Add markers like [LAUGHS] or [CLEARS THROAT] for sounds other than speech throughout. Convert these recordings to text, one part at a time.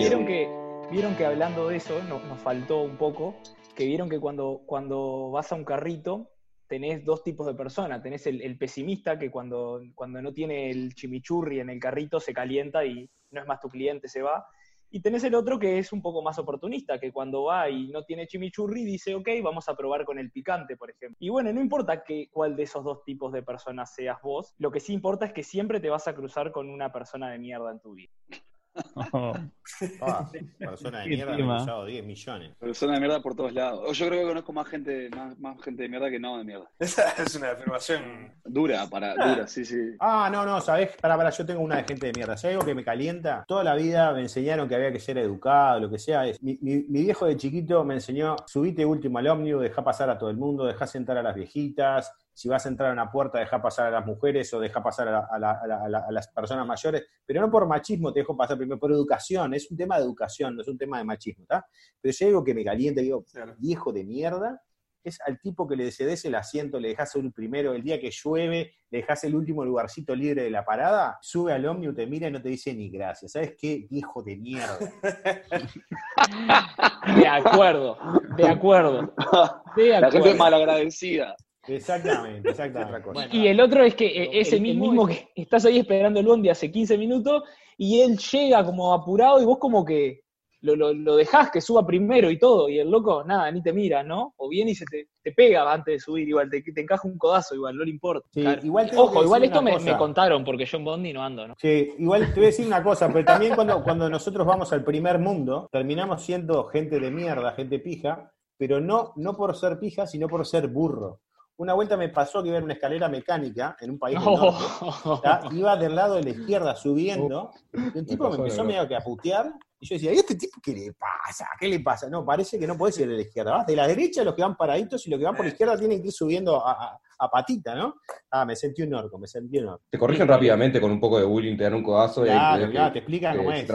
vieron que, vieron que hablando de eso, nos, nos faltó un poco, que vieron que cuando, cuando vas a un carrito, tenés dos tipos de personas. Tenés el, el pesimista que cuando, cuando no tiene el chimichurri en el carrito se calienta y no es más tu cliente, se va. Y tenés el otro que es un poco más oportunista, que cuando va y no tiene chimichurri dice, ok, vamos a probar con el picante, por ejemplo. Y bueno, no importa que, cuál de esos dos tipos de personas seas vos, lo que sí importa es que siempre te vas a cruzar con una persona de mierda en tu vida. [LAUGHS] Ah, persona de mierda, me he usado 10 millones. Persona de mierda por todos lados. O Yo creo que conozco más gente, más, más gente de mierda que no de mierda. Esa es una afirmación. Dura, para, dura, sí, sí. Ah, no, no, ¿sabés? Para, para, yo tengo una de gente de mierda. Si hay algo que me calienta? Toda la vida me enseñaron que había que ser educado, lo que sea. Es, mi, mi- mi viejo de chiquito me enseñó, subite último al ómnibus, dejá pasar a todo el mundo, dejá sentar a las viejitas, si vas a entrar a una puerta, dejá pasar a las mujeres o dejá pasar a, la- a la- a la- a la- a las personas mayores, pero no por machismo te dejo pasar primero, por educación. Es un tema de educación, no es un tema de machismo, ¿está? Pero si hay algo que me calienta, digo, Claro. viejo de mierda, es al tipo que le cedes el asiento, le dejas el primero, el día que llueve, le dejas el último lugarcito libre de la parada, sube al ómnibus, te mira y no te dice ni gracias. ¿Sabes qué? Viejo de mierda. [LAUGHS] De acuerdo, de acuerdo. De La gente acuerdo. es malagradecida. Exactamente, exactamente. Y el otro es que eh, ese mismo, que estás ahí esperando el bondi hace 15 minutos y él llega como apurado y vos como que lo, lo, lo dejás que suba primero y todo, y el loco, nada, ni te mira, ¿no? O viene y se te, te pega antes de subir, igual, te, te encaja un codazo, igual, no le importa. Sí, Claro. igual tengo que Ojo, igual esto me, me contaron, porque yo en bondi no ando, ¿no? Sí, igual te voy a decir una cosa, pero también cuando, cuando nosotros vamos al primer mundo, terminamos siendo gente de mierda, gente pija, pero no, no por ser pija, sino por ser burro. Una vuelta me pasó que iba en una escalera mecánica en un país del [LAUGHS] norte, ¿tá? iba del lado de la izquierda subiendo, y un tipo me pasó, empezó me medio que a putear, y yo decía, ¿y este tipo qué le pasa? ¿Qué le pasa? No, parece que no puede ir de la izquierda, vas de la derecha los que van paraditos y los que van por la izquierda tienen que ir subiendo a, a- a patita, ¿no? Ah, me sentí un orco, me sentí un orco. Te corrigen rápidamente con un poco de bullying, te dan un codazo y Claro, tenés claro, que- te explican que cómo es.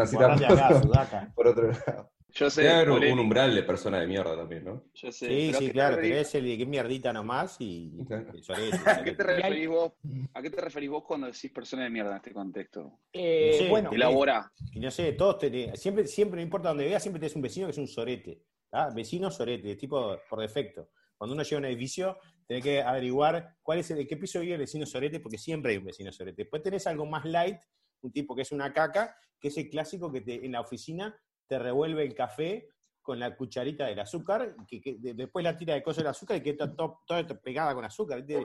[LAUGHS] por otro lado. Yo sé. Debe haber un- umbral de persona de mierda también, ¿no? Yo sé. Sí, pero ¿a sí, claro, te tenés referís- el de qué mierdita nomás y Claro. el sorete, [LAUGHS] ¿A qué te referís vos? ¿A qué te referís vos cuando decís persona de mierda en este contexto? Eh, Sí, bueno, y Elabora. Y no sé, todos tenés, siempre, siempre, no importa donde veas, siempre tenés un vecino que es un sorete. ¿tá? Vecino sorete, tipo por defecto. Cuando uno llega a un edificio, tenés que averiguar cuál es el, de qué piso vive el vecino sorete, porque siempre hay un vecino sorete. Después tenés algo más light, un tipo que es una caca, que es el clásico que te, en la oficina te revuelve el café con la cucharita del azúcar, que, que de- después la tira de coso del azúcar y queda to- toda pegada con azúcar. No te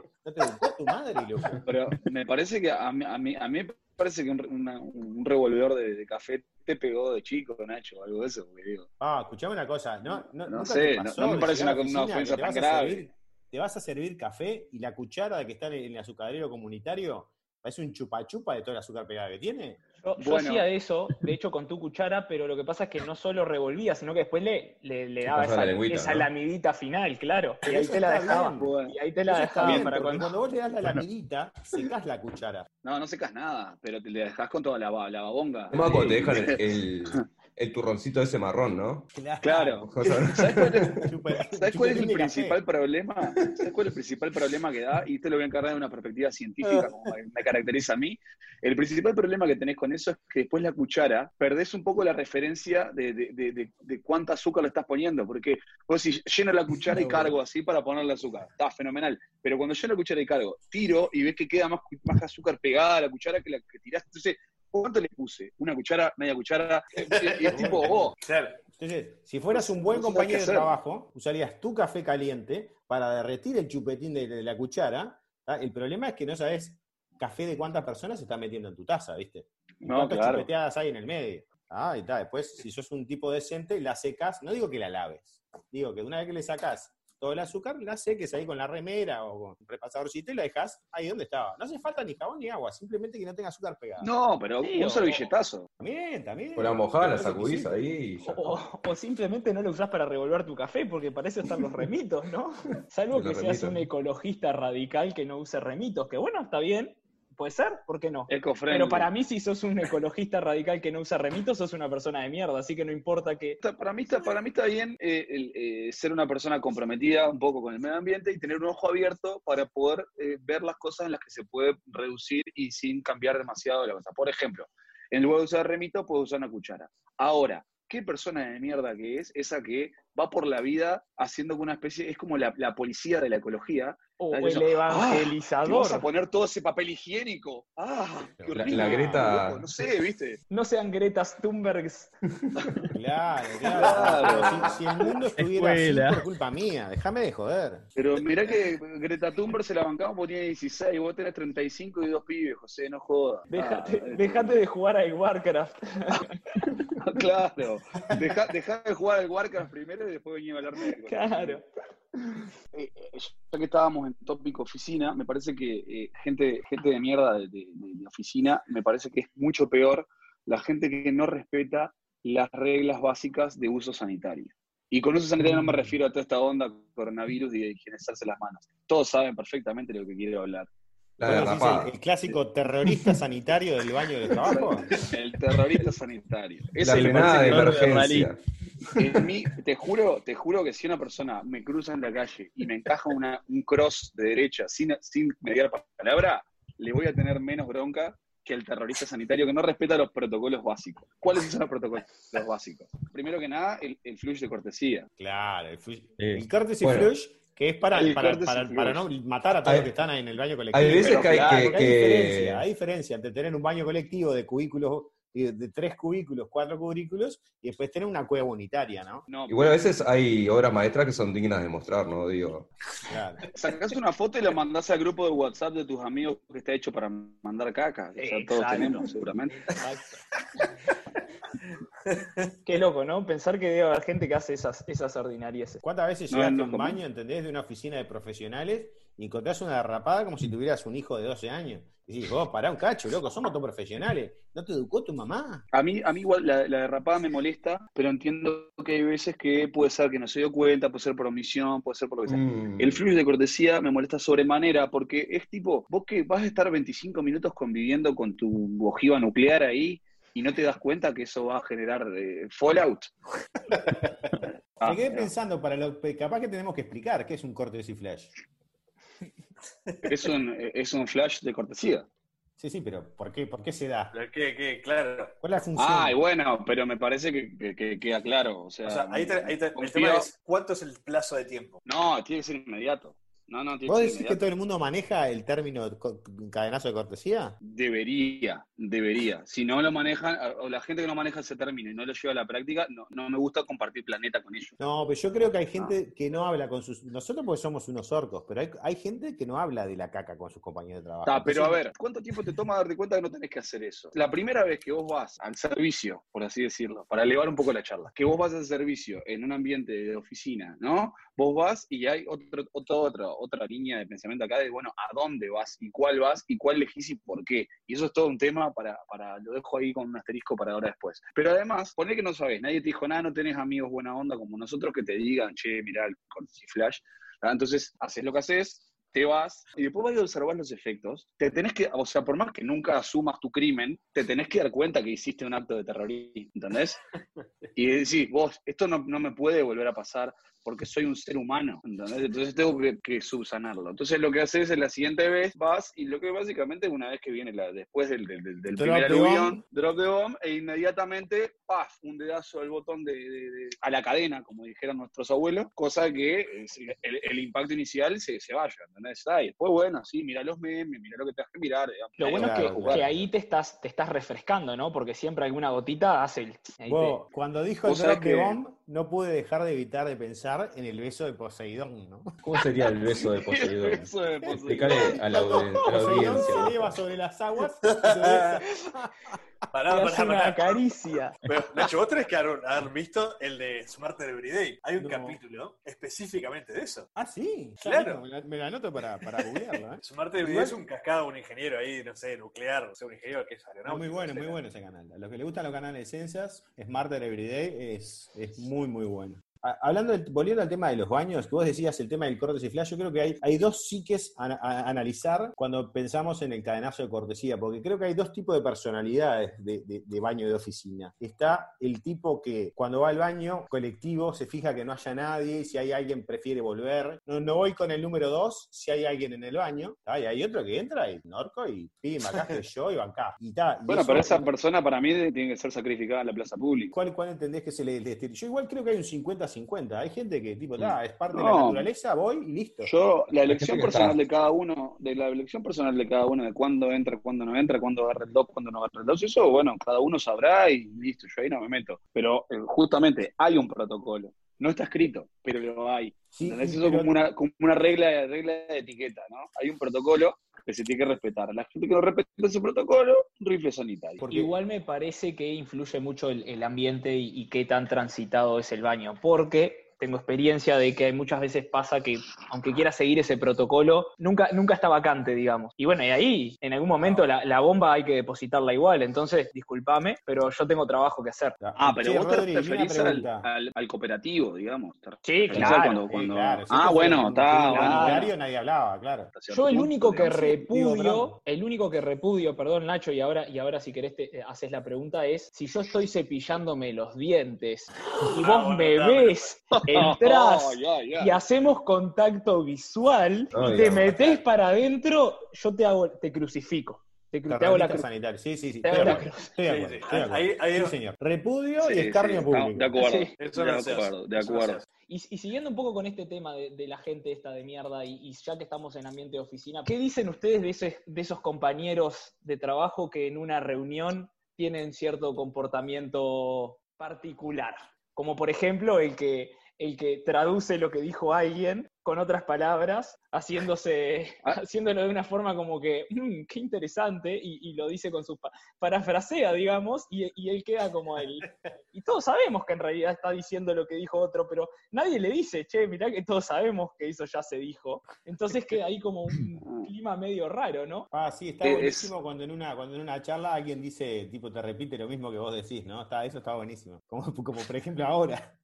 gustó tu madre, loco. Pero me parece que a mí, a mí, a mí me parece que un, una- un revolvedor de, de café te pegó de chico, Nacho, o algo de eso, digo. Ah, escuchame una cosa, no, no, No sé, no- me parece una- una ofensa que tan grave. servir- te vas a servir café y la cuchara que está en el azucarero comunitario parece un chupa chupa de todo el azúcar pegada que tiene. Yo, yo Bueno. hacía eso, de hecho, con tu cuchara, pero lo que pasa es que no solo revolvía, sino que después le, le, daba la esa, lengüita, esa ¿no? lamidita final, claro. Y ahí te la está dejaba. bien. Bueno, Y ahí te la Eso está dejaba bien, para cuando... cuando vos le das la lamidita, secás la cuchara. no, no secas nada, pero te le dejas con toda la, la babonga. ¿Cómo cuando te dejan el, [LAUGHS] el, el turroncito ese marrón, ¿no? Claro. ¿Sabes cuál es, ¿sabes cuál es el principal problema? ¿Sabes cuál es el principal problema que da? Y te lo voy a encargar de una perspectiva científica, como me caracteriza a mí. El principal problema que tenés con eso es que después la cuchara, perdés un poco la referencia de, de, de, de- de cuánto azúcar le estás poniendo, porque vos si lleno la cuchara y cargo así para ponerle azúcar, está fenomenal. Pero cuando lleno la cuchara y cargo, tiro y ves que queda más, más azúcar pegada a la cuchara que la que tiraste. Entonces, ¿cuánto le puse? ¿Una cuchara, media cuchara? Y, y es [LAUGHS] tipo, oh. Entonces, si fueras un buen compañero de trabajo, usarías tu café caliente para derretir el chupetín de, de la cuchara. ¿tá? El problema es que no sabes café de cuántas personas se está metiendo en tu taza, ¿viste? Y No, cuántas claro. chupeteadas hay en el medio. Ah, y está. Después, si sos un tipo decente, la secas. No digo que la laves. Digo que una vez que le sacás todo el azúcar, la seques ahí con la remera o con un repasadorcito y la dejas ahí donde estaba. No hace falta ni jabón ni agua, simplemente que no tenga azúcar pegado. no, pero Sí, un o- servilletazo. También, también. Con la mojada la sacudís ahí y ya O, o simplemente no lo usás para revolver tu café, porque para eso están los remitos, ¿no? [LAUGHS] Salvo que seas remitos. un ecologista radical que no use remitos, que bueno, está bien, puede ser, ¿por qué no? Pero para mí, si sos un ecologista radical que no usa remitos, sos una persona de mierda, así que no importa que... Para, mí está, para mí está bien eh, el, eh, ser una persona comprometida un poco con el medio ambiente y tener un ojo abierto para poder eh, ver las cosas en las que se puede reducir y sin cambiar demasiado la cosa. Por ejemplo, en lugar de usar remito, puedo usar una cuchara. Ahora, qué persona de mierda que es esa que va por la vida haciendo una especie, es como la, la policía de la ecología. O el. Ah, ¿Te evangelizador. vas a poner todo ese papel higiénico? ¡Ah! ¡Qué La- Greta- loco, No sé, ¿viste? No sean Gretas Thunbergs. Claro, [LAUGHS] claro. Claro. Si, si el mundo estuviera Escuela. así por culpa mía, déjame de joder. Pero mirá que Greta Thunberg se la bancamos porque tenía 16, vos tenés 35 y dos pibes, José, no jodas. Déjate, Ah, déjate de jugar al Warcraft. [LAUGHS] Claro. Deja, dejá de jugar al Warcraft primero y después venía a hablarme Claro. [CLEARS THROAT] Eh, eh, ya que estábamos en tópico oficina, me parece que eh, gente, gente de mierda de, de- de oficina, me parece que es mucho peor la gente que no respeta las reglas básicas de uso sanitario. Y con uso sanitario no me refiero a toda esta onda coronavirus y de higienizarse las manos. Todos saben perfectamente de lo que quiero hablar. La ¿Vos decís derrapada. el, el clásico terrorista sanitario del baño del [LAUGHS] trabajo? El terrorista sanitario. La Ese me frenada de emergencia. En mí, te juro, te juro que si una persona me cruza en la calle y me encaja una, un cross de derecha sin, sin mediar palabra, le voy a tener menos bronca que el terrorista sanitario que no respeta los protocolos básicos. ¿Cuáles son los protocolos básicos? Primero que nada, el, el flush de cortesía. Claro, el, flush- Sí. el courtesy Bueno. flush, que es para, para, no matar a todos Hay- los que están ahí en el baño colectivo. Hay veces Pero que hay claro, que. Porque hay que- diferencia, hay diferencia entre tener un baño colectivo de cubículos, de, tres cubículos, cuatro cubículos, y después tener una cueva unitaria, ¿no? No, Igual a veces hay obras maestras que son dignas de mostrar, ¿no? Digo. Claro. [LAUGHS] sacás una foto y la mandás al grupo de WhatsApp de tus amigos que está hecho para mandar caca. O sea, todos Exacto. tenemos, seguramente. [LAUGHS] [LAUGHS] Qué loco, ¿no? Pensar que debe haber gente que hace esas, esas ordinarieces. ¿Cuántas veces No, llegaste no, a un baño, entendés, de una oficina de profesionales y encontrás una derrapada como si tuvieras un hijo de 12 años? Y decís, vos, pará un cacho, loco, somos todos profesionales. ¿No te educó tu mamá? A mí, a mí igual la, la derrapada me molesta, pero entiendo que hay veces que puede ser que no se dio cuenta, puede ser por omisión, puede ser por lo que sea. mm, El flujo de cortesía me molesta sobremanera porque es tipo, vos que vas a estar 25 minutos conviviendo con tu ojiva nuclear ahí y no te das cuenta que eso va a generar eh, fallout. Ah, [LAUGHS] Me quedé pensando, para lo, capaz que tenemos que explicar qué es un courtesy flash. es, un, es un flash de cortesía. Sí, sí, pero ¿por qué, por qué se da? Que, claro. ¿Cuál es la función? Ah, y bueno, pero me parece que, que- que queda claro. O sea, O sea, ahí, te- ahí te- el tema es cuánto es el plazo de tiempo. No, tiene que ser inmediato. No, no, tiene ¿Vos decís que todo el mundo maneja el término cadenazo de cortesía? Debería, debería. Si no lo manejan, o la gente que no maneja ese término y no lo lleva a la práctica, no, no me gusta compartir planeta con ellos. No, pero yo creo que hay gente que no habla con sus... Nosotros porque somos unos orcos, pero hay, hay gente que no habla de la caca con sus compañeros de trabajo. Está, pero a ver, ¿cuánto tiempo te toma darte cuenta que no tenés que hacer eso? La primera vez que vos vas al servicio, por así decirlo, para elevar un poco la charla, que vos vas al servicio en un ambiente de oficina, ¿no? Vos vas y hay otro, otro- otra, otra línea de pensamiento acá de, bueno, ¿a dónde vas? ¿Y cuál vas? ¿Y cuál elegís y por qué? Y eso es todo un tema para, para lo dejo ahí con un asterisco para ahora después. Pero además, poné que no sabés, nadie te dijo nada, no tenés amigos buena onda como nosotros que te digan, che, mirá el Flash. Entonces, haces lo que haces, te vas y después vas a observar los efectos. Te tenés que, o sea, por más que nunca asumas tu crimen, te tenés que dar cuenta que hiciste un acto de terrorismo, ¿entendés? [LAUGHS] Y decís, vos, esto no, no me puede volver a pasar porque soy un ser humano, ¿entendés? Entonces tengo que, que subsanarlo. Entonces lo que haces es la siguiente vez vas y lo que básicamente una vez que viene la, después del, del, del- del Drop primer the aluvión, bomb. drop the bomb, e inmediatamente, paf, un dedazo al botón de, de- de- a la cadena, como dijeron nuestros abuelos, cosa que eh, el, el impacto inicial se, se vaya, ¿entendés? Ah, y después, bueno, sí, mira los memes, mira lo que tengas que mirar. digamos. Lo bueno es a que, ahí te estás, te estás refrescando, ¿no? Porque siempre alguna gotita hace el... cuando dijo el drop de que- bomb, no pude dejar de evitar de pensar en el beso de Poseidón, ¿no? ¿Cómo sería el beso de [LAUGHS] Poseidón? Eso de Poseidón. A la, audien- a la Poseidón se audiencia. eleva sobre las aguas y. [LAUGHS] Pará, pará, hace una pará. caricia. Pero, Nacho, vos tenés que haber, haber visto el de Smarter Everyday. Hay un No. capítulo específicamente de eso. Ah, sí. Claro. mismo, Me la, me la anoto para, para googlearlo, ¿eh? Smarter Everyday es un cascado, un ingeniero ahí, no sé, nuclear, o sea, un ingeniero que es No, aeronáutico. muy bueno, muy bueno ese canal. A los que les gustan los canales de ciencias, Smarter Everyday es, es muy, muy bueno. A- Hablando, del- volviendo al tema de los baños, que vos decías el tema del cortes y flash, yo creo que hay, hay dos psiques a, a- analizar cuando pensamos en el cadenazo de cortesía, porque creo que hay dos tipos de personalidades de, de- de baño de oficina. Está el tipo que cuando va al baño colectivo se fija que no haya nadie, si hay alguien prefiere volver. No, no voy con el número dos si hay alguien en el baño. Ah, y hay otro que entra y norco y pim, acá estoy yo y bancá. Y, ta, y Bueno, eso- pero esa persona para mí tiene que ser sacrificada en la plaza pública. ¿Cuál, cuál entendés que se le le? Yo igual creo que hay un 50-50. Hay gente que, tipo, "Ta, es parte de la naturaleza, voy y listo. Yo, la elección personal de cada uno, de la elección personal de cada uno, de cuándo entra, cuándo no entra, cuándo agarra el 2, cuándo no agarra el 2, eso, bueno, cada uno sabrá y listo, yo ahí no me meto. Pero eh, justamente hay un protocolo. No está escrito, pero lo hay. Sí, Eso pero- como una, como una regla, regla de etiqueta, ¿no? Hay un protocolo que se tiene que respetar. La gente que no respeta ese protocolo, rifle sanitario. Porque- Igual me parece que influye mucho el, el ambiente y, y qué tan transitado es el baño, porque tengo experiencia de que muchas veces pasa que, aunque quieras seguir ese protocolo, nunca, nunca está vacante, digamos. Y bueno, y ahí, en algún momento, la, la bomba hay que depositarla igual. Entonces, discúlpame, pero yo tengo trabajo que hacer. Ah, pero vos te Rodri, referís al, pregunta. al- al cooperativo, digamos. Sí, claro. cuando- Sí, cuando- claro, si ah, bueno, está. bueno, bueno. nadie hablaba, claro. Yo el único que. Digo, repudio, el único que repudio, perdón Nacho, y ahora, y ahora si querés te eh, haces la pregunta, es si yo estoy cepillándome los dientes y Ah, vos bueno, me ves, [LAUGHS] entras y hacemos contacto visual y te no. metés para adentro, yo te hago, te crucifico. Te, cru- te hago la cruz. sanitario. Sí, sí, sí. Te Estoy señor. Repudio Sí, y escarnio sí, público. De acuerdo. Sí. Eso de acuerdo, de acuerdo. Y, y siguiendo un poco con este tema de, de la gente esta de mierda, y, y ya que estamos en ambiente de oficina, ¿qué dicen ustedes de, ese- de esos compañeros de trabajo que en una reunión tienen cierto comportamiento particular? Como por ejemplo el que, el que traduce lo que dijo alguien con otras palabras, haciéndose, [LAUGHS] Ah. haciéndolo de una forma como que, "Mm, qué interesante, y, y lo dice con su pa- parafrasea, digamos, y, y él queda como el... Y todos sabemos que en realidad está diciendo lo que dijo otro, pero nadie le dice, che, mirá que todos sabemos que eso ya se dijo. Entonces queda ahí como un [LAUGHS] clima medio raro, ¿no? Ah, sí, está Eh, buenísimo cuando en una cuando en una charla alguien dice, tipo, te repite lo mismo que vos decís, ¿no? Está, eso está buenísimo. Como, como por ejemplo ahora.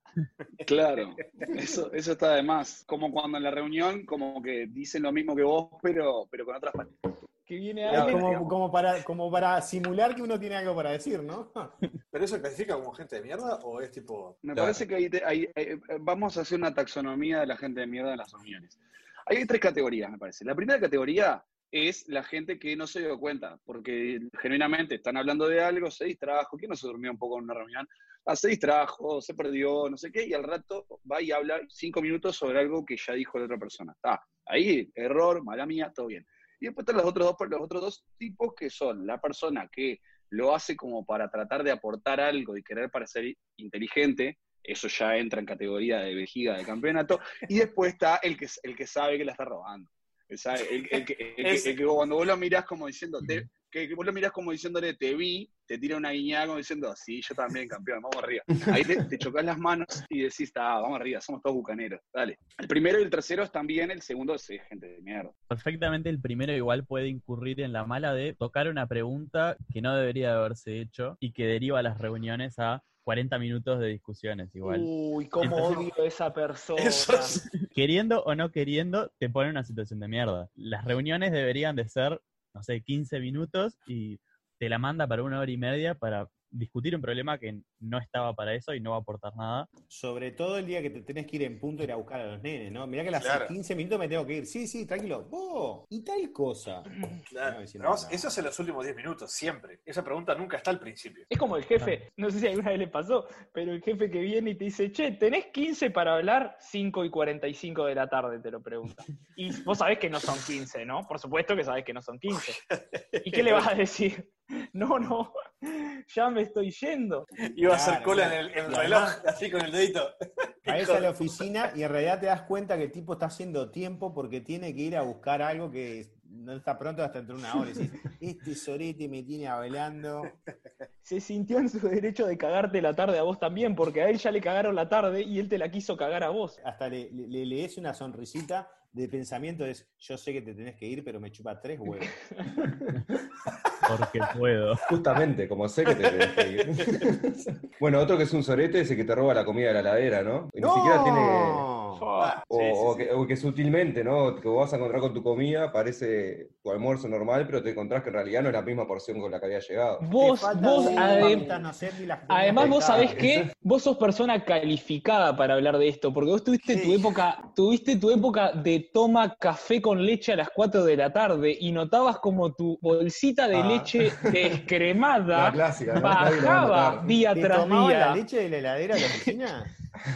Claro, eso, eso está de más. Como cuando en la reunión, como que dicen lo mismo que vos, pero, pero con otras palabras. Que viene Claro, alguien... como, como para, como para simular que uno tiene algo para decir, ¿no? [LAUGHS] ¿Pero eso clasifica como gente de mierda o es tipo.? Me Claro. parece que ahí te- ahí- eh, vamos a hacer una taxonomía de la gente de mierda en las reuniones. Hay tres categorías, me parece. La primera categoría es la gente que no se dio cuenta, porque genuinamente están hablando de algo, se distrajo, ¿quién no se durmió un poco en una reunión? Ah, se distrajo, se perdió, no sé qué, y al rato va y habla cinco minutos sobre algo que ya dijo la otra persona. Está, ahí, error, mala mía, todo bien. Y después están los otros dos, los otros dos tipos que son la persona que lo hace como para tratar de aportar algo y querer parecer inteligente, eso ya entra en categoría de vejiga de campeonato, y después está el que, el que sabe que la está robando. El, que- cuando vos lo mirás como diciendo, te- que, que vos lo mirás como diciéndole, te vi, te tira una guiñada como diciendo, sí, yo también, campeón, vamos arriba. Ahí te, te chocas las manos y decís, ah, vamos arriba, somos todos bucaneros, dale. El primero y el tercero están bien, el segundo es eh, gente de mierda. Perfectamente el primero igual puede incurrir en la mala de tocar una pregunta que no debería de haberse hecho y que deriva las reuniones a 40 minutos de discusiones igual. Uy, cómo odio a esa persona. Es- Queriendo o no queriendo, te pone en una situación de mierda. Las reuniones deberían de ser, no sé, 15 minutos y te la manda para una hora y media para discutir un problema que no estaba para eso y no va a aportar nada. Sobre todo el día que te tenés que ir en punto y ir a buscar a los nenes, ¿no? Mirá que a las Claro. 15 minutos me tengo que ir. Sí, sí, tranquilo. Vos, y tal cosa. Claro. No, eso es en los últimos 10 minutos, siempre. Esa pregunta nunca está al principio. Es como el jefe, no sé si alguna vez le pasó, pero el jefe que viene y te dice, che, ¿tenés 15 para hablar? 5 y 45 de la tarde, te lo pregunta. Y vos sabés que no son 15, ¿no? Por supuesto que sabés que no son 15. [LAUGHS] ¿Y qué le vas a decir? [LAUGHS] No, no, ya me estoy yendo. Iba a hacer cola claro. en el, en el Y reloj, además- así con el dedito. [LAUGHS] Caes a la oficina y en realidad te das cuenta que el tipo está haciendo tiempo porque tiene que ir a buscar algo que no está pronto hasta dentro de una hora. Y decís, [LAUGHS] este sorete me tiene hablando. Se sintió en su derecho de cagarte la tarde a vos también, porque a él ya le cagaron la tarde y él te la quiso cagar a vos. Hasta le, le- le lees una sonrisita de pensamiento, es yo sé que te tenés que ir, pero me chupa tres huevos. Porque puedo. [LAUGHS] Justamente, como sé que te tenés que ir. bueno, otro que es un sorete es el que te roba la comida de la ladera, ¿no? Y Ni siquiera tiene. Ah, O, sí, sí, o sí. que, o que sutilmente, ¿no? Que vos vas a encontrar con tu comida, parece tu almuerzo normal, pero te encontrás que en realidad no es la misma porción con la que había llegado. Vos, vos, adem- además, además vos sabés qué, vos sos persona calificada para hablar de esto, porque vos tuviste tu época, tuviste tu época de toma café con leche a las 4 de la tarde y notabas como tu bolsita de Ah. leche descremada [LAUGHS] La clásica, bajaba día ¿Te tras día. la leche de la heladera de la oficina?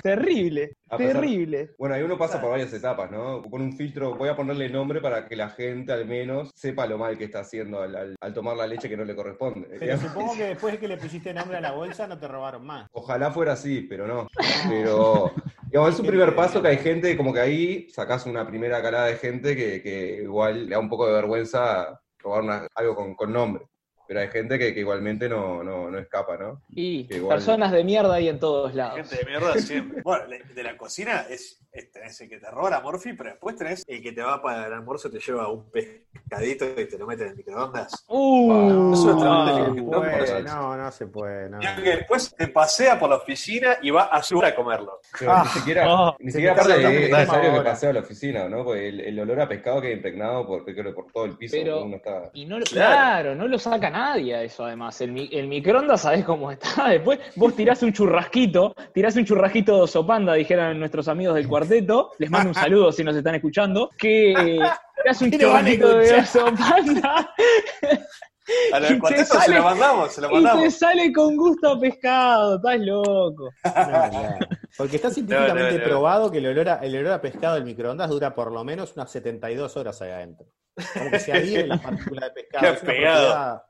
Terrible, A pesar- terrible. Bueno, ahí uno pasa por varias etapas, ¿no? Con un filtro, voy a ponerle nombre para que la gente al menos sepa lo mal que está haciendo al, al- al tomar la leche que no le corresponde. Pero supongo que después de que le [LAUGHS] pusiste nombre a la bolsa no te robaron más. Ojalá fuera así, pero no. Pero, digamos, es un primer paso que hay gente, como que ahí sacás una primera calada de gente que, que igual le da un poco de vergüenza robar una- algo con, con nombre. Pero hay gente que, que igualmente no, no, no escapa, ¿no? Y igual- personas de mierda hay en todos lados. Gente de mierda siempre. Bueno, de la cocina es- tenés el que te roba la morfi, pero después tenés el que te va para el almuerzo, te lleva un pescadito y te lo mete en el microondas. Uh, Eso es no, no, puede, no, no, se puede. No. Y que después te pasea por la oficina y va a su a comerlo. Pero Ah. ni siquiera, ni siquiera aparte es necesario que ahora. pase a la oficina, ¿no? Porque el, el olor a pescado queda impregnado por, creo, por todo el piso. Pero- uno está... Y no lo, Claro. claro. no lo saca nadie a eso además. El, mi- el microondas sabés cómo está. [LAUGHS] Después vos tirás un churrasquito, tirás un churrasquito de sopanda, dijeran nuestros amigos del cuarteto. Les mando un [LAUGHS] saludo si nos están escuchando. Que [LAUGHS] tirás un ¿Qué le van a churrasquito de escuchar? sopanda A los te cuartetos se sale- lo mandamos, se lo y te mandamos. sale con gusto a pescado. Estás loco. [LAUGHS] No. Porque está científicamente No, no, no. probado que el olor, a, el olor a pescado del microondas dura por lo menos unas 72 horas ahí adentro. Como que se adhieren las partículas de pescado. Qué Es una pegado. propiedad-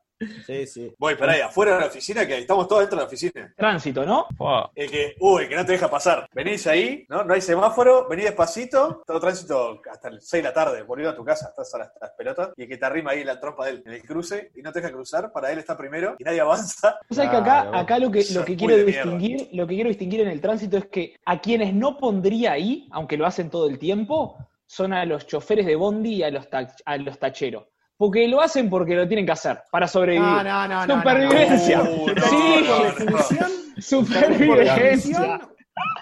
Sí, sí. Voy, pará, ahí afuera de la oficina, que estamos todos dentro de la oficina. Tránsito, ¿no? El que, uy, que no te deja pasar. Venís ahí, ¿no? No hay semáforo, venís despacito, todo tránsito hasta las 6 de la tarde, volviendo a tu casa, estás a las, las pelotas, y el que te arrima ahí en la trompa de él, en el cruce, y no te deja cruzar, para él está primero, y nadie avanza. [LAUGHS] Vos sabés que acá, acá lo que, lo que quiero distinguir, lo que quiero distinguir en el tránsito es que a quienes no pondría ahí, aunque lo hacen todo el tiempo, son a los choferes de bondi y a los, tach- a los tacheros. Porque lo hacen porque lo tienen que hacer, para sobrevivir. No, no, no. Supervivencia. no, no. Uh, Sí. Supervivencia.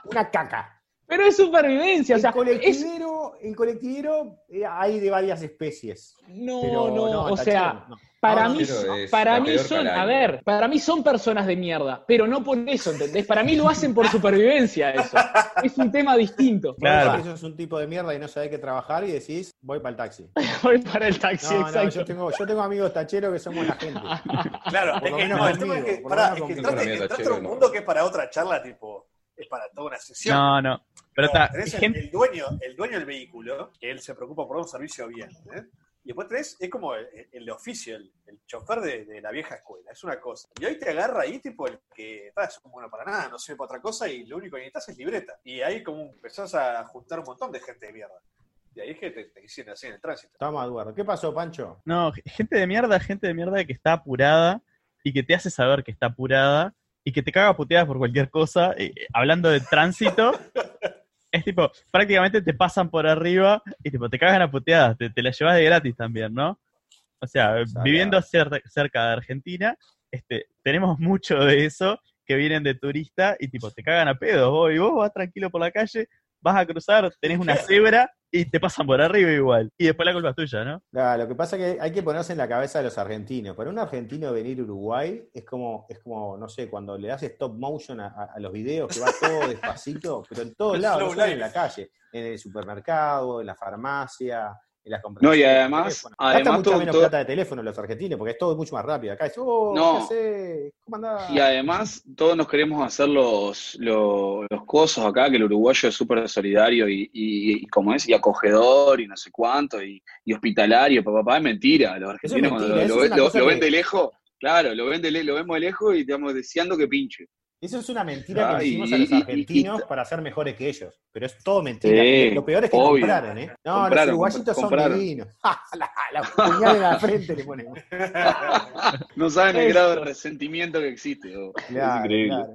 una caca. Pero es supervivencia, o sea, es, colectivero, el colectivero eh, hay de varias especies. no, Pero no, no, o sea, no. para No, mí, es para mí son, calaña. a ver, para mí son personas de mierda, pero no por eso, ¿entendés? Para mí lo hacen por [LAUGHS] supervivencia eso. Es un tema distinto. Claro. Vos sos un tipo de mierda y no sabés qué trabajar y decís, voy para el taxi. [LAUGHS] Voy para el taxi, No, no, exacto. yo tengo, yo tengo amigos tacheros que somos la gente. [LAUGHS] Claro, Por es lo que, no, el tema es pará, es entraste, a un mundo que es para otra charla, tipo, es para toda una sesión. No, no. Pero está, tenés el, gente, el dueño, el dueño del vehículo, que él se preocupa por dar un servicio bien. ¿eh? Y después tenés, es como el, el oficio, el, el chofer de, de la vieja escuela, es una cosa. Y hoy te agarra ahí, tipo, el que "Ah, es bueno para nada, no sirve para otra cosa, y lo único que necesitas es libreta. Y ahí como empezás a juntar un montón de gente de mierda. Y ahí es que te, te hicieron así en el tránsito. Estamos, Eduardo. ¿Qué pasó, Pancho? no, gente de mierda, gente de mierda que está apurada y que te hace saber que está apurada y que te caga puteadas por cualquier cosa. eh, hablando de tránsito, es tipo, prácticamente te pasan por arriba y tipo, te cagan a puteadas, te, te las llevas de gratis también, ¿no? O sea, Salado. viviendo cer- cerca de Argentina, este, tenemos mucho de eso que vienen de turista y tipo, te cagan a pedos, vos, y vos vas tranquilo por la calle, vas a cruzar, tenés una cebra y te pasan por arriba igual. Y después la culpa es tuya, ¿no? Claro, lo que pasa es que hay que ponerse en la cabeza de los argentinos. Para un argentino venir a Uruguay es como, es como no sé, cuando le das stop motion a, a- a los videos, que va todo despacito, pero en todos [LAUGHS] lados, no en la calle, en el supermercado, en la farmacia, en las No, y además- además Gastan mucha todo- menos todo- plata de teléfono los argentinos, porque es todo mucho más rápido. Acá es, oh, No. ¿qué? ¿Cómo andás? Y además, todos nos queremos hacer los, los, los cosos acá, que el uruguayo es súper solidario y, y, y como es, y acogedor y no sé cuánto, y, y hospitalario, papá, papá, es mentira. Los es argentinos cuando lo, lo- lo que- ven de lejos, claro, lo, ven de le- lo vemos de lejos y estamos deseando que pinche. Eso es una mentira Ah, que y- hicimos a los y- y- argentinos y- para ser mejores que ellos. Pero es todo mentira. Sí, Lo peor es que obvio. compraron, ¿eh? No, los Compraron, uruguayitos son compraron. divinos. [LAUGHS] la, la puñal en la frente le ponemos. [LAUGHS] No saben el grado de resentimiento que existe. oh. es increíble. claro.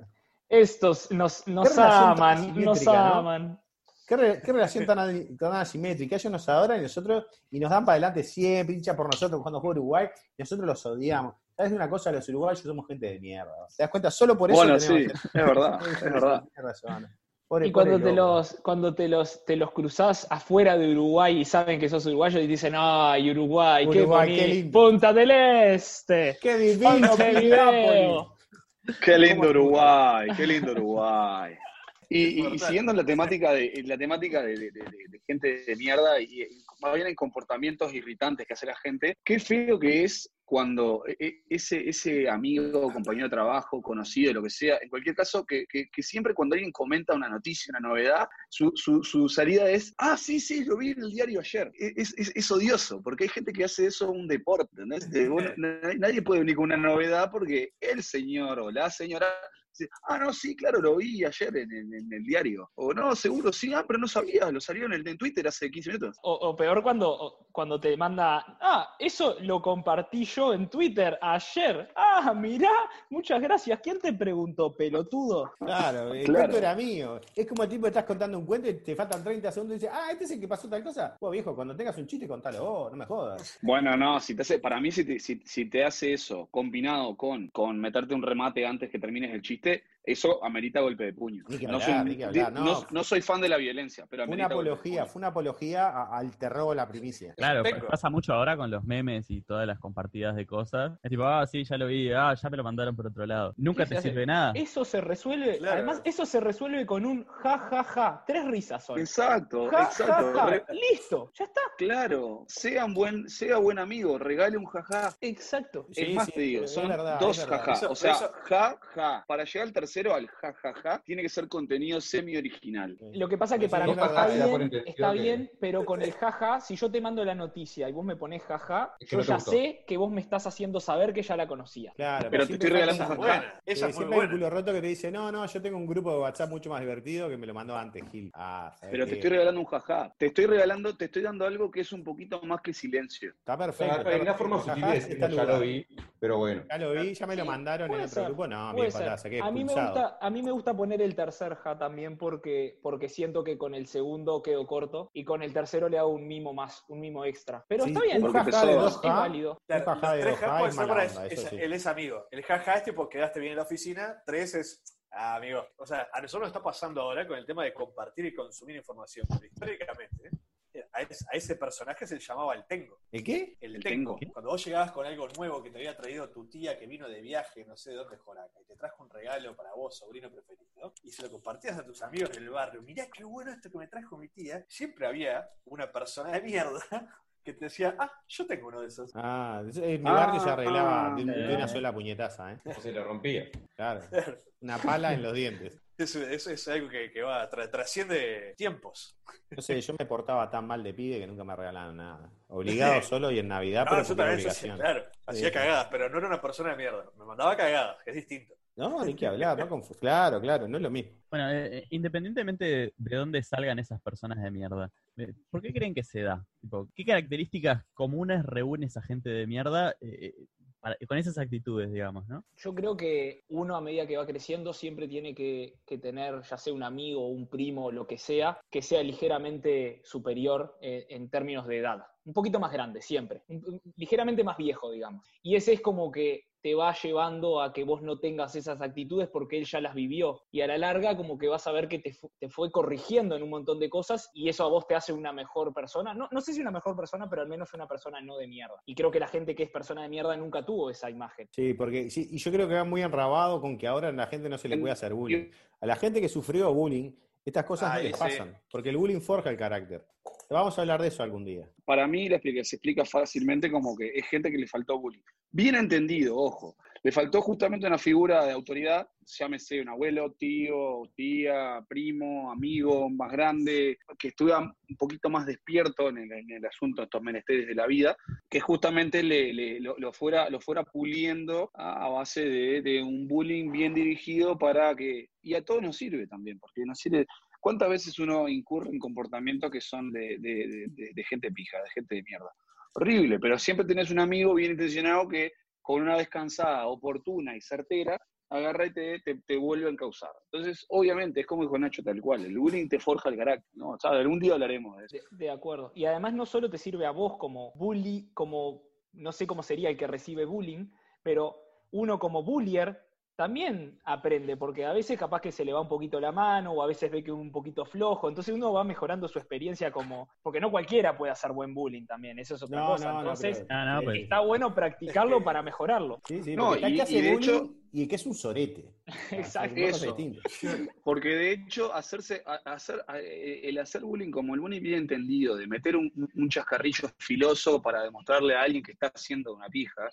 Estos nos, nos aman, nos aman. Qué ¿Qué, re- qué relación tan, tan asimétrica? Ellos nos adoran y nosotros, y nos dan para adelante siempre, hincha por nosotros cuando juega Uruguay, y nosotros los odiamos. ¿Sabes una cosa? Los uruguayos somos gente de mierda. ¿Te das cuenta? Solo por eso Bueno, sí, [LAUGHS] es verdad, es verdad. Razón. Pobre- Y cuando te los, cuando te los, te los cruzás afuera de Uruguay y saben que sos uruguayo y dicen, ay, Uruguay, qué Uruguay, bonito, qué lindo". Punta del Este, ¡Qué divino, Montevideo". Piriápolis! Qué lindo ¿Cómo- Uruguay, qué lindo Uruguay. [LAUGHS] Y, y- y siguiendo en la temática de la temática de, de- de- de gente de mierda y, y más bien en comportamientos irritantes que hace la gente, qué feo que es cuando e- e- ese, ese amigo, compañero de trabajo, conocido, lo que sea, en cualquier caso, que, que- que siempre cuando alguien comenta una noticia, una novedad, su, su- su salida es, ah, sí, sí, lo vi en el diario ayer. E- Es, es- es odioso, porque hay gente que hace eso un deporte, ¿entendés? [LAUGHS] Nadie puede venir con una novedad porque el señor o la señora dice, ah, no, sí, claro, lo vi ayer en, en- en el diario. O no, seguro, sí, ah, pero no sabía, lo salió en, el, en Twitter hace 15 minutos. O, o peor cuando, o- cuando te manda, ah, eso lo compartí yo en Twitter ayer. Ah, mirá, muchas gracias. ¿Quién te preguntó, pelotudo? Claro, el Claro. cuento era mío. Es como el tipo que estás contando un cuento y te faltan 30 segundos y dices, ah, este es el que pasó tal cosa. Vos, viejo, cuando tengas un chiste, contalo vos, no me jodas. Bueno, no, si te hace, para mí si te, si, si te hace eso combinado con, con meterte un remate antes que termines el chiste, it eso amerita golpe de puño. Ni que No hablar, soy, ni que hablar, de- no. no- no soy fan de la violencia, pero Fue una apología, fue una apología a- al terror o la primicia. Claro, Tengo. pasa mucho ahora con los memes y todas las compartidas de cosas. Es tipo, ah, sí, ya lo vi, ah, ya me lo mandaron por otro lado. Nunca te sirve nada. Eso se resuelve, Claro. además, eso se resuelve con un ja, ja, ja. Tres risas son. Exacto, Ja, exacto. ja, ja. Listo, ya está. claro, sea un buen, sea buen amigo, regale un jaja. Exacto. Sí, es más, sí, te digo, son verdad, dos jaja. O sea, eso- ja, ja. Para llegar al tercero, al ja, ja, ja, tiene que ser contenido semi-original. Lo que pasa que Sí, para es mí está bien, está que- bien, pero con el jaja, si yo te mando la noticia y vos me pones jaja, Es que yo no ya gustó. sé que vos me estás haciendo saber que ya la conocía. Claro, Pero te estoy regalando jaja. buena, esa es siempre hay un culo roto que te dice, no, no, yo tengo un grupo de WhatsApp mucho más divertido que me lo mandó antes, Gil. Ah, ¿sabes Pero te estoy regalando un jaja. Te estoy regalando, te estoy dando algo que es un poquito más que silencio. Está perfecto. Está una perfecto. forma sutil ya lugar. lo vi, pero bueno. Ya lo vi, ya me lo mandaron en otro ser, grupo. No, patada, saqué a, mí me. Gusta, a mí me gusta poner el tercer ja también porque, porque siento que con el segundo quedo corto y con el tercero le hago un mimo más, un mimo extra. Pero Sí, está bien, un porque jaja de dos es válido. Claro, un jaja de tres dos ja es ser mala para- onda, es- eso sí. él es amigo. El jaja es tipo quedaste bien en la oficina, tres es ah, amigo. O sea, a nosotros nos está pasando ahora con el tema de compartir y consumir información. Pero históricamente, eh, a ese, a ese personaje se le llamaba el tengo. ¿El qué? El, El tengo. tengo. Cuando vos llegabas con algo nuevo que te había traído tu tía que vino de viaje, no sé de dónde Joraca, trajo un regalo para vos, sobrino preferido, y se lo compartías a tus amigos del barrio, mirá qué bueno esto que me trajo mi tía, siempre había una persona de mierda que te decía, ah, yo tengo uno de esos. Ah, en mi Ah, barrio se arreglaba ah, de, un- de una eh. sola puñetaza, ¿eh? O [LAUGHS] se le rompía. Claro. Una pala en los dientes. Eso, eso es algo que, que va, tra- trasciende tiempos. No sé, yo me portaba tan mal de pibe que nunca me regalaron nada. [LAUGHS] Obligado solo y en Navidad, No, pero yo también, yo sí, obligación. claro, hacía Sí. cagadas, pero no era una persona de mierda. Me mandaba cagadas, que es distinto. No, ni que [LAUGHS] hablar, no confu- Claro, claro, no es lo mismo. Bueno, eh, eh, independientemente de, de dónde salgan esas personas de mierda, eh, ¿por qué creen que se da? Tipo, ¿Qué características comunes reúne esa gente de mierda eh, para- con esas actitudes, digamos, ¿no? Yo creo que uno a medida que va creciendo siempre tiene que, que tener, ya sea un amigo, un primo, lo que sea, que sea ligeramente superior eh, en términos de edad. Un poquito más grande, siempre. Un- un- ligeramente más viejo, digamos. Y ese es como que te va llevando a que vos no tengas esas actitudes porque él ya las vivió. Y a la larga como que vas a ver que te, fu- te fue corrigiendo en un montón de cosas y eso a vos te hace una mejor persona. No, no sé si una mejor persona, pero al menos una persona no de mierda. Y creo que la gente que es persona de mierda nunca tuvo esa imagen. Sí, porque sí, y yo creo que va muy enrabado con que ahora a la gente no se le puede hacer bullying. A la gente que sufrió bullying, estas cosas no Ay, les sí. pasan, porque el bullying forja el carácter. Vamos a hablar de eso algún día. Para mí la explica- se explica fácilmente como que es gente que le faltó bullying. Bien entendido, ojo. Le faltó justamente una figura de autoridad, llámese un abuelo, tío, tía, primo, amigo más grande, que estuviera un poquito más despierto en el, asunto de estos menesteres de la vida, que justamente le, lo, fuera, lo fuera puliendo a, a base de, de un bullying bien dirigido para que... Y a todos nos sirve también, porque nos sirve... ¿Cuántas veces uno incurre en comportamientos que son de, gente pija, de gente de mierda? Horrible, pero siempre tenés un amigo bien intencionado que con una descansada oportuna y certera agarra y te, te, te vuelve a encauzar. Entonces, obviamente, es como dijo Nacho, tal cual, el bullying te forja el carácter, ¿no? O algún día hablaremos de eso. De, de acuerdo. Y además no solo te sirve a vos como bully, como, no sé cómo sería el que recibe bullying, pero uno como bullier también aprende, porque a veces capaz que se le va un poquito la mano o a veces ve que es un poquito flojo, entonces uno va mejorando su experiencia como, porque no cualquiera puede hacer buen bullying también, eso es otra No, cosa, no, entonces No, no, pues, está bueno practicarlo para mejorarlo. Sí, sí, No, y- que hace y de bullying hecho- y que es un sorete. [LAUGHS] Exacto. Son cosas Eso. distintas. [LAUGHS] Porque de hecho, hacerse, hacer, eh, el hacer bullying como el bullying bien entendido, de meter un, un chascarrillo filoso para demostrarle a alguien que está haciendo una pija,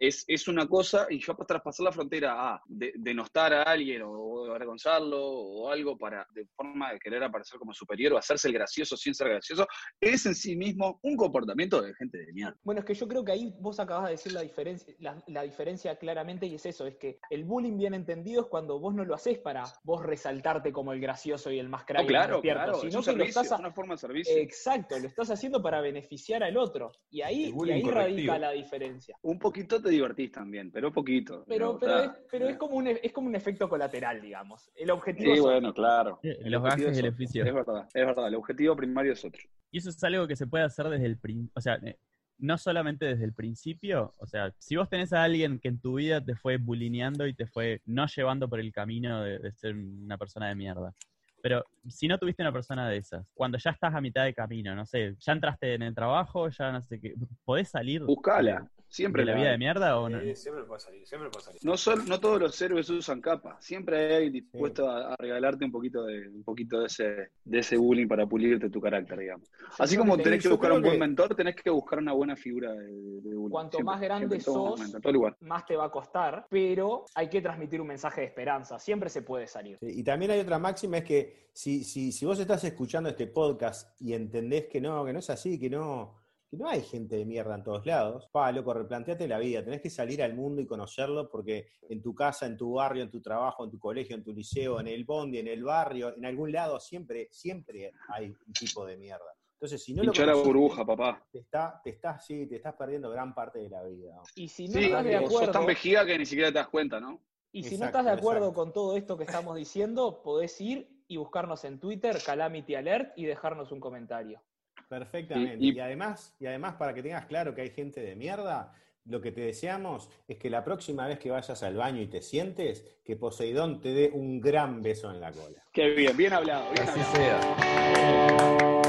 es, es una cosa, y yo traspasar la frontera a de- denostar a alguien o, o avergonzarlo o algo para, de forma de querer aparecer como superior o hacerse el gracioso sin ser gracioso, es en sí mismo un comportamiento de gente de mierda. Bueno, es que yo creo que ahí vos acabas de decir la diferencia, la, la diferencia claramente y es eso, es que el bullying bien entendido es cuando vos no lo haces para vos resaltarte como el gracioso y el más crack No, y el claro, claro, es sino un que lo servicio, estás es a- una forma de servicio. Exacto, lo estás haciendo para beneficiar al otro. Y ahí, y ahí radica la diferencia. Un poquito te divertís también, pero poquito. Pero, pero, es, pero es, como un, es como un efecto colateral, digamos. El objetivo Sí, es otro. bueno, claro. Eh, El los objetivo gajes es del oficio. Es verdad, es verdad. El objetivo primario es otro. Y eso es algo que se puede hacer desde el principio, o sea, eh, no solamente desde el principio, o sea, si vos tenés a alguien que en tu vida te fue bulineando y te fue no llevando por el camino de, ser una persona de mierda. Pero si no tuviste una persona de esas, cuando ya estás a mitad de camino, no sé, ya entraste en el trabajo, ya no sé qué, ¿podés salir Buscala. Siempre de la vida hay. de mierda o no? Sí, siempre puede salir, siempre puede salir. No, son, no todos los héroes usan capa. Siempre hay alguien dispuesto a, a regalarte un poquito de un poquito de ese, de ese bullying para pulirte tu carácter, digamos. Así como tenés que buscar un buen que- mentor, tenés que buscar una buena figura de, de bullying. Cuanto Siempre, más grande sos, momento, más te va a costar, pero hay que transmitir un mensaje de esperanza. Siempre se puede salir. Sí, Y también hay otra máxima, es que si, si, si vos estás escuchando este podcast y entendés que no, que no es así, que no, que no hay gente de mierda en todos lados, pa, loco, replanteate la vida, tenés que salir al mundo y conocerlo porque en tu casa, en tu barrio, en tu trabajo, en tu colegio, en tu liceo, en el bondi, en el barrio, en algún lado, siempre, siempre hay un tipo de mierda. Entonces, si no lo Pinchar la conociste, burbuja, papá. te, está, te, estás, sí, te estás perdiendo gran parte de la vida. Y si no Sí, estás de o sos tan acuerdo, vejiga que ni siquiera te das cuenta, ¿no? y si no estás de acuerdo exacto. con todo esto que estamos diciendo, podés ir y buscarnos en Twitter, Calamity Alert, y dejarnos un comentario. Perfectamente. Y- Y, y- además, y además, para que tengas claro que hay gente de mierda, lo que te deseamos es que la próxima vez que vayas al baño y te sientes, que Poseidón te dé un gran beso en la cola. Qué bien, bien hablado, bien Así hablado. sea.